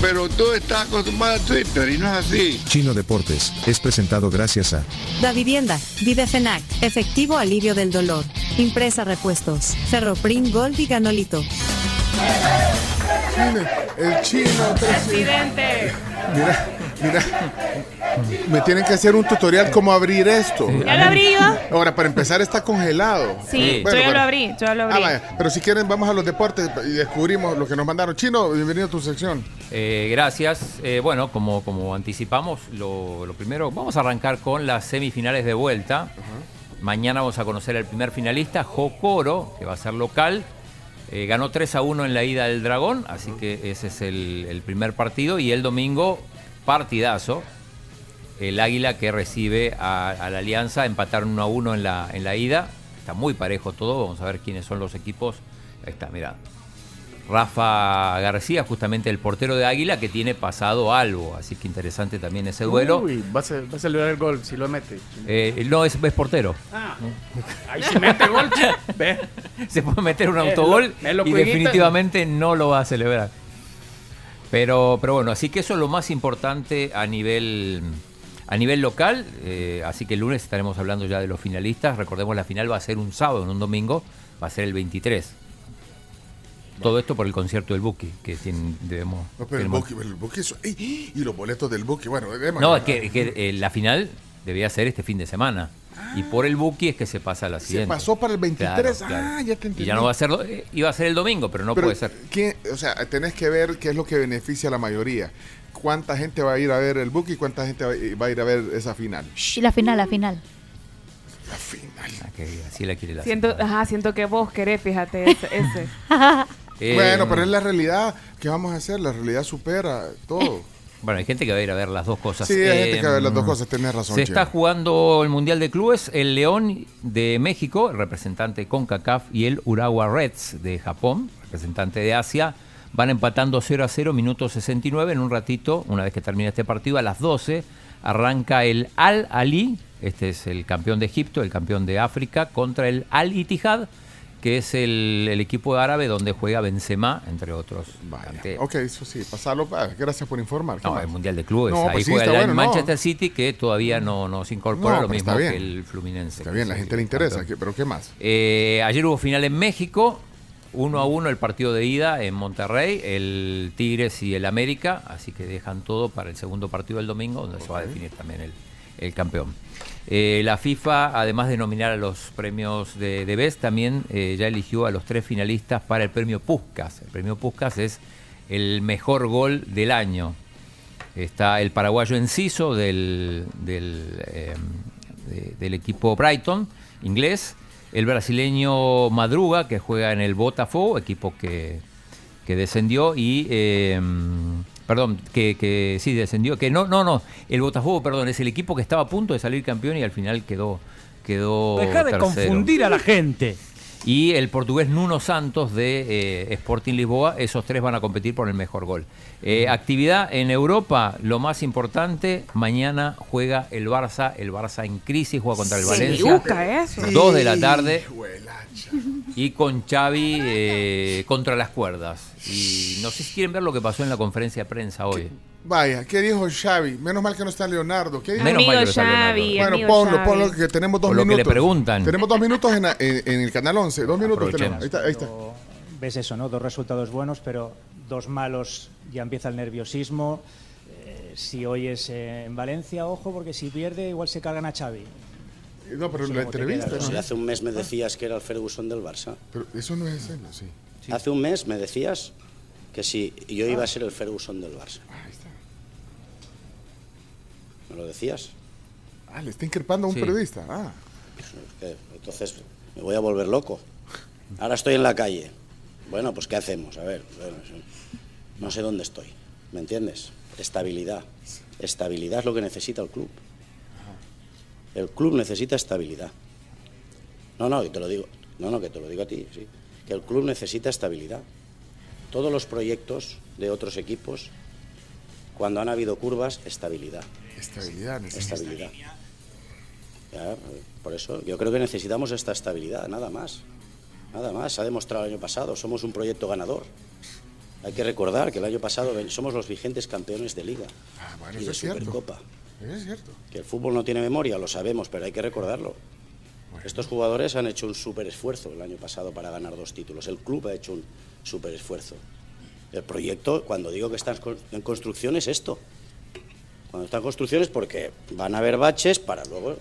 Pero tú estás acostumbrado a Twitter y no es así. Chino Deportes es presentado gracias a Da Vivienda, Videfenac, Efectivo Alivio del Dolor, Impresa Repuestos, Ferroprim Gold y Ganolito. El chino, Presidente. Mira, mira. Me tienen que hacer un tutorial cómo abrir esto. ¿Ya lo abrí yo? Ahora, para empezar, está congelado. Sí, Bueno, yo ya lo abrí, yo ya lo abrí. Ah, vaya. Pero si quieren, vamos a los deportes y descubrimos lo que nos mandaron. Chino, bienvenido a tu sección. Eh, gracias. Eh, bueno, como, como anticipamos, lo, lo primero, vamos a arrancar con las semifinales de vuelta. Mañana vamos a conocer al primer finalista, Jocoro, que va a ser local. Eh, ganó 3 a 1 en la ida del Dragón, así que ese es el, el primer partido. Y el domingo, partidazo. El Águila que recibe a, a la Alianza, empataron 1 a 1 en la, en la ida. Está muy parejo todo, vamos a ver quiénes son los equipos. Ahí está, mirá. Rafa García, justamente el portero de Águila, que tiene pasado algo, así que interesante también ese duelo. Uy, va a, ce- va a celebrar el gol si lo mete. Eh, no, es, es portero. Ah, ahí se mete gol. Ve. Se puede meter un autogol lo y cuiguita. definitivamente no lo va a celebrar. Pero, pero bueno, así que eso es lo más importante a nivel, a nivel local. eh, así que el lunes estaremos hablando ya de los finalistas. Recordemos, la final va a ser un sábado, no un domingo, va a ser el 23. Todo esto por el concierto del Buki, que tiene- debemos... No, pero el Buki, el Buki eso- ¡Ey! y los boletos del Buki. Bueno, démosle. No, es que, es que, eh, la final debía ser este fin de semana. Y por el Buki es que se pasa a la Se siguiente. pasó para el 23. Ah, ya te entendí. Y ya no va a ser, eh, iba a ser el domingo, pero no Pero, puede ser. ¿quién- o sea, tenés que ver qué es lo que beneficia a la mayoría. ¿Cuánta gente va a ir a ver el Buki y cuánta gente va a ir a ver esa final? Shh, la final, la final. La final. Ah, así la quiere la Siento, ajá, siento que vos querés, fíjate, ese. ese. Eh, bueno, pero es la realidad. ¿Qué vamos a hacer? La realidad supera todo. Bueno, hay gente que va a ir a ver las dos cosas. Sí, hay gente Eh, que va a ver las dos cosas, tenés razón, Se está jugando el Mundial de Clubes, el León de México, el representante CONCACAF, y el Urawa Reds de Japón, representante de Asia. Van empatando 0 a 0, minuto 69. En un ratito, una vez que termine este partido, a las 12, arranca el Al Ali, este es el campeón de Egipto, el campeón de África, contra el Al Ittihad, que es el, el equipo árabe donde juega Benzema, entre otros. Ante- Ok, eso sí, pasarlo. gracias por informar. ¿Qué no, más? el Mundial de Clubes. No, Ahí pues sí, juega el bueno, no. Manchester City, que todavía no, no se incorpora, No, lo mismo que el Fluminense. Está bien, la gente le interesa. campeón. ¿qué- ¿Pero qué más? Eh, ayer hubo final en México, 1 a 1 el partido de ida en Monterrey, el Tigres y el América, así que dejan todo para el segundo partido del domingo, donde se va a definir también el, el campeón. Eh, la FIFA, además de nominar a los premios de, de Best, también eh, ya eligió a los tres finalistas para el premio Puskas. El premio Puskas es el mejor gol del año. Está el paraguayo Enciso del, del, de- del equipo Brighton, inglés. El brasileño Madruga, que juega en el Botafogo, equipo que, que descendió. Y. perdón, que, que sí descendió. Que no, no, no. El Botafogo, perdón, es el equipo que estaba a punto de salir campeón y al final quedó. quedó Deja de tercero. confundir a la gente. Y el portugués Nuno Santos de eh, Sporting Lisboa, esos tres van a competir por el mejor gol. Eh, actividad en Europa, lo más importante, mañana juega el Barça, el Barça en crisis, juega contra el Se Valencia. yuca eso. Dos de la tarde y con Xavi eh, contra las cuerdas. Y no sé si quieren ver lo que pasó en la conferencia de prensa hoy. Vaya, ¿qué dijo Xavi? Menos mal que no está Leonardo. ¿Qué dijo? Menos mal que no está Xavi, Leonardo. Bueno, amigo ponlo, Xavi. ponlo, que tenemos dos Por lo que minutos. le preguntan. Tenemos dos minutos en, en- en el canal 11. Dos minutos tenemos. Ahí está, ahí está. Pero ves eso, ¿no? Dos resultados buenos, pero dos malos, ya empieza el nerviosismo. Eh, si hoy es eh, en Valencia, ojo, porque si pierde, igual se cargan a Xavi. No, pero Eso la cómo te entrevista. queda, ¿no? Si hace un mes me decías que era el Ferguson del Barça. Pero eso no es él, sí. Hace un mes me decías que si yo iba a ser el Ferguson del Barça. Ahí está. ¿Me lo decías? Ah, le está increpando a un Sí. periodista. Ah. ¿Qué? Entonces me voy a volver loco. Ahora estoy en la calle. Bueno, pues ¿qué hacemos? A ver, bueno, no sé dónde estoy. ¿Me entiendes? Estabilidad. Estabilidad es lo que necesita el club. El club necesita estabilidad. No, no, y te lo digo. No, no, que te lo digo a ti, sí. Que el club necesita estabilidad. Todos los proyectos de otros equipos, cuando han habido curvas, estabilidad. Estabilidad. Estabilidad. Ya, por eso, yo creo que necesitamos esta estabilidad, nada más. Nada más, se ha demostrado el año pasado, somos un proyecto ganador. Hay que recordar que el año pasado somos los vigentes campeones de liga Ah, bueno, y de. Supercopa. Es cierto. Que el fútbol no tiene memoria, lo sabemos, pero hay que recordarlo. Estos jugadores han hecho un súper esfuerzo el año pasado para ganar dos títulos. El club ha hecho un súper esfuerzo. El proyecto, cuando digo que está en construcción, es esto. Cuando está en construcción es porque van a haber baches para luego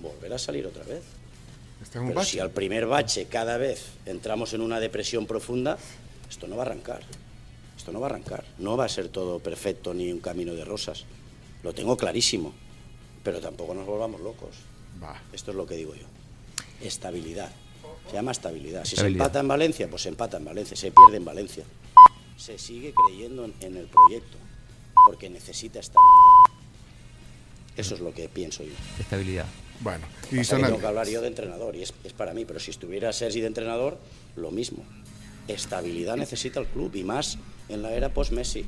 volver a salir otra vez. Está en un Pero bache. si al primer bache cada vez entramos en una depresión profunda, esto no va a arrancar. Esto no va a arrancar. No va a ser todo perfecto ni un camino de rosas. Lo tengo clarísimo. Pero tampoco nos volvamos locos. Esto es lo que digo yo. Estabilidad. Se llama estabilidad. Si Estabilidad. se empata en Valencia, pues se empata en Valencia. Se pierde en Valencia. Se sigue creyendo en, en el proyecto. Porque necesita estabilidad. Eso es lo que pienso yo. Estabilidad. Bueno, Y y son tengo que hablar yo de entrenador y es, es para mí, pero si estuviera Sergi de entrenador, lo mismo. Estabilidad necesita el club y más en la era post-Messi,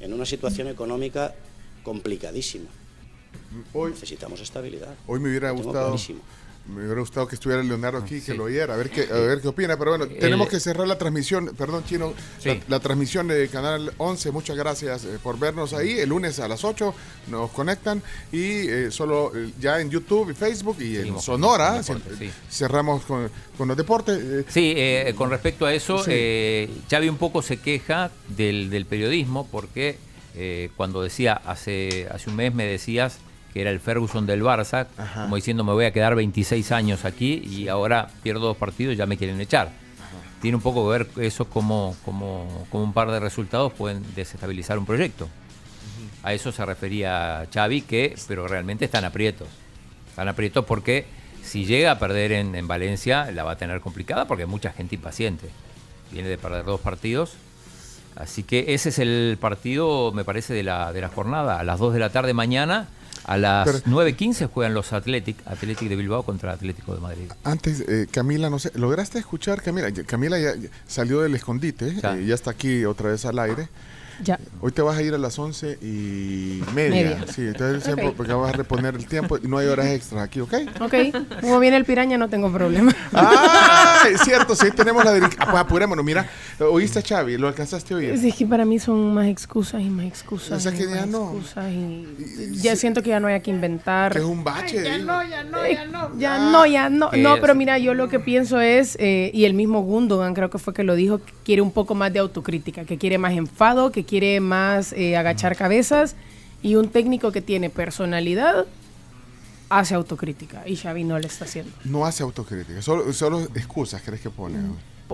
en una situación económica complicadísima. hoy, Necesitamos estabilidad. hoy me hubiera gustado. Me hubiera gustado que estuviera Leonardo aquí, que lo oyera, a ver qué, a ver qué opina. Pero bueno, tenemos que cerrar la transmisión, perdón, Chino, Sí. la, la transmisión de Canal 11. Muchas gracias eh, por vernos ahí. El lunes a las 8 nos conectan y eh, solo eh, ya en YouTube y Facebook y en Seguimos Sonora. sí. Cerramos con, con los deportes. eh, Sí, eh, con respecto a eso, eh, Xavi un poco se queja del, del periodismo porque eh, cuando decía, hace, hace un mes me decías que era el Ferguson del Barça, Ajá. como diciendo me voy a quedar 26 años aquí y ahora pierdo dos partidos y ya me quieren echar. Tiene un poco que ver eso como, como, como un par de resultados pueden desestabilizar un proyecto. A eso se refería Xavi, que, pero realmente están aprietos. Están aprietos porque si llega a perder en, en Valencia, la va a tener complicada porque hay mucha gente impaciente. Viene de perder dos partidos. Así que ese es el partido, me parece, de la, de la jornada. A las 2 de la tarde mañana, a las Pero- 9.15 juegan los Athletic, Athletic de Bilbao contra Atlético de Madrid. Antes, eh, Camila, no sé, ¿lograste escuchar? Camila, Camila ya, ya salió del escondite, eh, ya está aquí otra vez al aire. Ya. Hoy te vas a ir a las once y media. Media. Sí, entonces siempre porque vas a reponer el tiempo y no hay horas extras aquí, ¿ok? Ok, como viene el piraña no tengo problema. Ah, es cierto, sí, tenemos la dirección. Ah, pues apurémonos, mira, ¿oíste a Xavi? ¿Lo alcanzaste a oír? Sí, es que para mí son más excusas y más excusas. O sea y que más ya no. excusas y ya siento que ya no hay que inventar. Que es un bache. ya digo. no, ya no, ya no. Ya no, ya no. No, pero mira, yo lo que pienso es, eh, y el mismo Gundogan creo que fue que lo dijo, que quiere un poco más de autocrítica, que quiere más enfado, que quiere más eh, agachar cabezas, y un técnico que tiene personalidad hace autocrítica, y Xavi no le está haciendo. No hace autocrítica, solo, solo excusas crees que pone.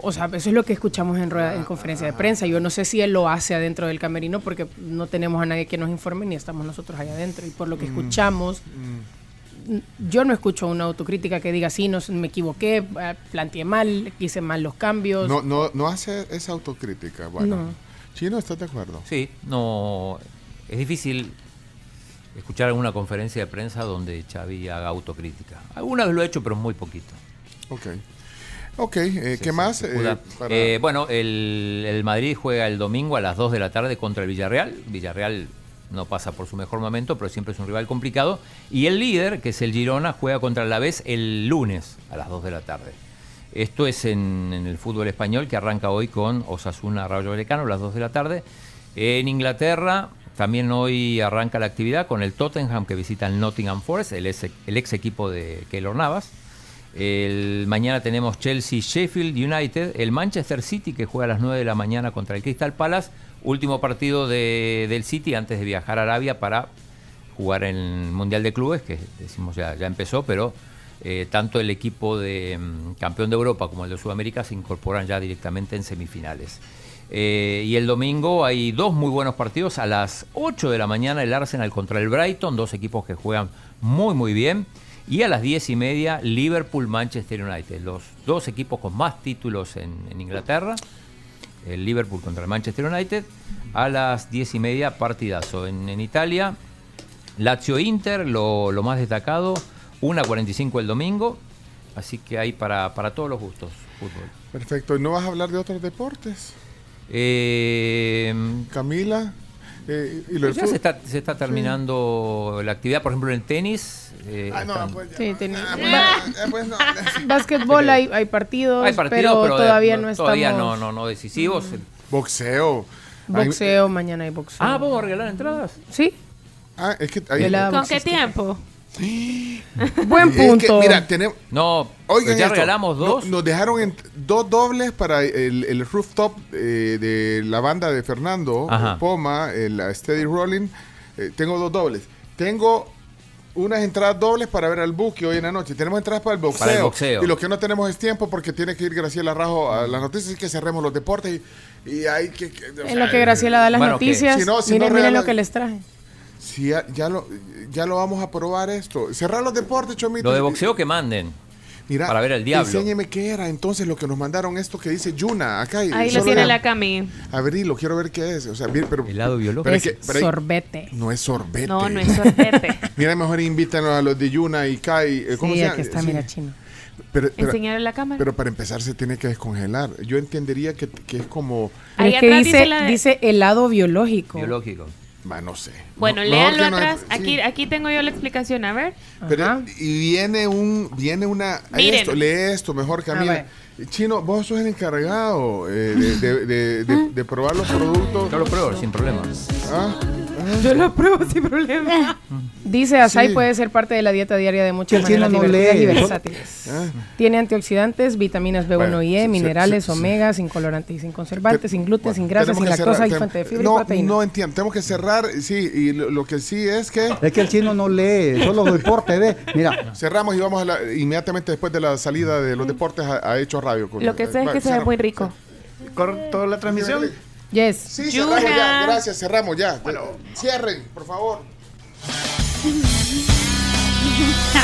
O sea, eso es lo que escuchamos en, rueda- en conferencia de prensa. Yo no sé si él lo hace adentro del camerino porque no tenemos a nadie que nos informe ni estamos nosotros allá adentro. Y por lo que escuchamos, n- yo no escucho una autocrítica que diga, sí, no, me equivoqué, eh, planteé mal, hice mal los cambios. No, no, no hace esa autocrítica. Bueno, No. Chino, ¿estás de acuerdo? Sí, no. Es difícil escuchar alguna conferencia de prensa donde Xavi haga autocrítica. Alguna vez lo he hecho, pero muy poquito. Ok. Ok, eh, Sí, ¿qué sí, más? Eh, para- Eh, bueno, el, el Madrid juega el domingo a las 2 de la tarde contra el Villarreal. Villarreal no pasa por su mejor momento, pero siempre es un rival complicado. Y el líder, que es el Girona, juega contra el Alavés el lunes a las 2 de la tarde. Esto es en, el fútbol español que arranca hoy con Osasuna Rayo Vallecano a las 2 de la tarde. En Inglaterra también hoy arranca la actividad con el Tottenham que visita el Nottingham Forest, el ex, equipo de Keylor Navas. El, mañana tenemos Chelsea Sheffield United, el Manchester City que juega a las 9 de la mañana contra el Crystal Palace, último partido de- del City antes de viajar a Arabia para jugar en el Mundial de Clubes, que decimos ya, ya empezó, pero eh, tanto el equipo de mm, campeón de Europa como el de Sudamérica se incorporan ya directamente en semifinales. Eh, y el domingo hay dos muy buenos partidos. A las 8 de la mañana el Arsenal contra el Brighton, dos equipos que juegan muy muy bien. Y a las 10 y media Liverpool-Manchester United, los dos equipos con más títulos en, Inglaterra. El Liverpool contra el Manchester United. A las 10 y media partidazo. En, en Italia, Lazio Inter, lo más destacado. 1.45 el domingo. Así que hay para, para todos los gustos fútbol. Perfecto. ¿Y no vas a hablar de otros deportes? Eh, Camila. eh, y lo ya se está, se está terminando la actividad, por ejemplo, en el tenis. eh, Ah, no, pues ya. Sí, Ah, eh, pues no. Básquetbol hay, hay partidos, hay partidos, pero, pero, de- todavía no estamos. todavía no, no, no decisivos. Boxeo. Boxeo, mañana hay boxeo. Ah, ¿vamos a regalar entradas? Sí. Ah, es que Velada ¿Con qué tiempo? Buen Es que, punto. mira, tenemos. No, Oigan ya esto, regalamos no- dos. nos dejaron en- dos dobles para el, el rooftop eh, de la banda de Fernando Ajá. Poma, el uh, Steady Rolling. Eh, tengo dos dobles. Tengo unas entradas dobles para ver al Buki hoy en la noche. Tenemos entradas para el boxeo. Para el boxeo. Y lo que no tenemos es tiempo porque tiene que ir Graciela Rajo a las noticias y que cerremos los deportes. Y, y hay que. que- o En lo que Graciela da las Bueno, noticias, Si no- si miren, no miren lo que les traje. Si ya, ya lo, ya lo vamos a probar esto. Cerrar los deportes, Chomito. Lo de boxeo que manden. Mira, para ver al diablo. Enséñeme qué era entonces lo que nos mandaron esto que dice Yuna acá. Ahí lo tiene era- la Cami. Abrilo, quiero ver qué es. O sea, bien, pero, Helado biológico. pero Es que- pero sorbete. no es sorbete. No, no es sorbete. Mira, mejor invítanos a los de Yuna y Kai. eh, ¿Cómo Sí, se llama? aquí está, Sí. mira, chino. Pero, pero- Enseñarle la cámara. pero para empezar se tiene que descongelar. Yo entendería que, que es como... Ahí es que atrás dice, dice la de- dice helado biológico. Biológico. Va, no sé. Bueno, No- léanlo no- atrás. sí. Aquí, aquí tengo yo la explicación. A ver. Pero, y viene un viene una Miren. esto, lee esto mejor Camila. ver. Chino, vos sos el encargado eh, de, de- de- de- de probar los productos. Yo lo pruebo sin problema. Ah, Yo lo pruebo sin problema. Dice, açaí Sí. puede ser parte de la dieta diaria de muchas El chino maneras no divertidas y versátiles. ah. Tiene antioxidantes, vitaminas B1 Bueno, y E, minerales, se- omega, sin colorantes y sin conservantes, Te- sin gluten, bueno, sin grasa, tenemos sin lactosa cerrar, y fuente de fibra no, y proteína. No entiendo, tenemos que cerrar, sí, y lo, lo que sí es que Es que el chino no lee, solo deporte, ve. Mira, cerramos y vamos a la- inmediatamente después de la salida de los deportes a, a Hechos Radio. Lo que sé es que se ve muy rico. ¿Corto la transmisión? Yes. Sí, cerramos ya, gracias, cerramos ya. Cierren, por favor.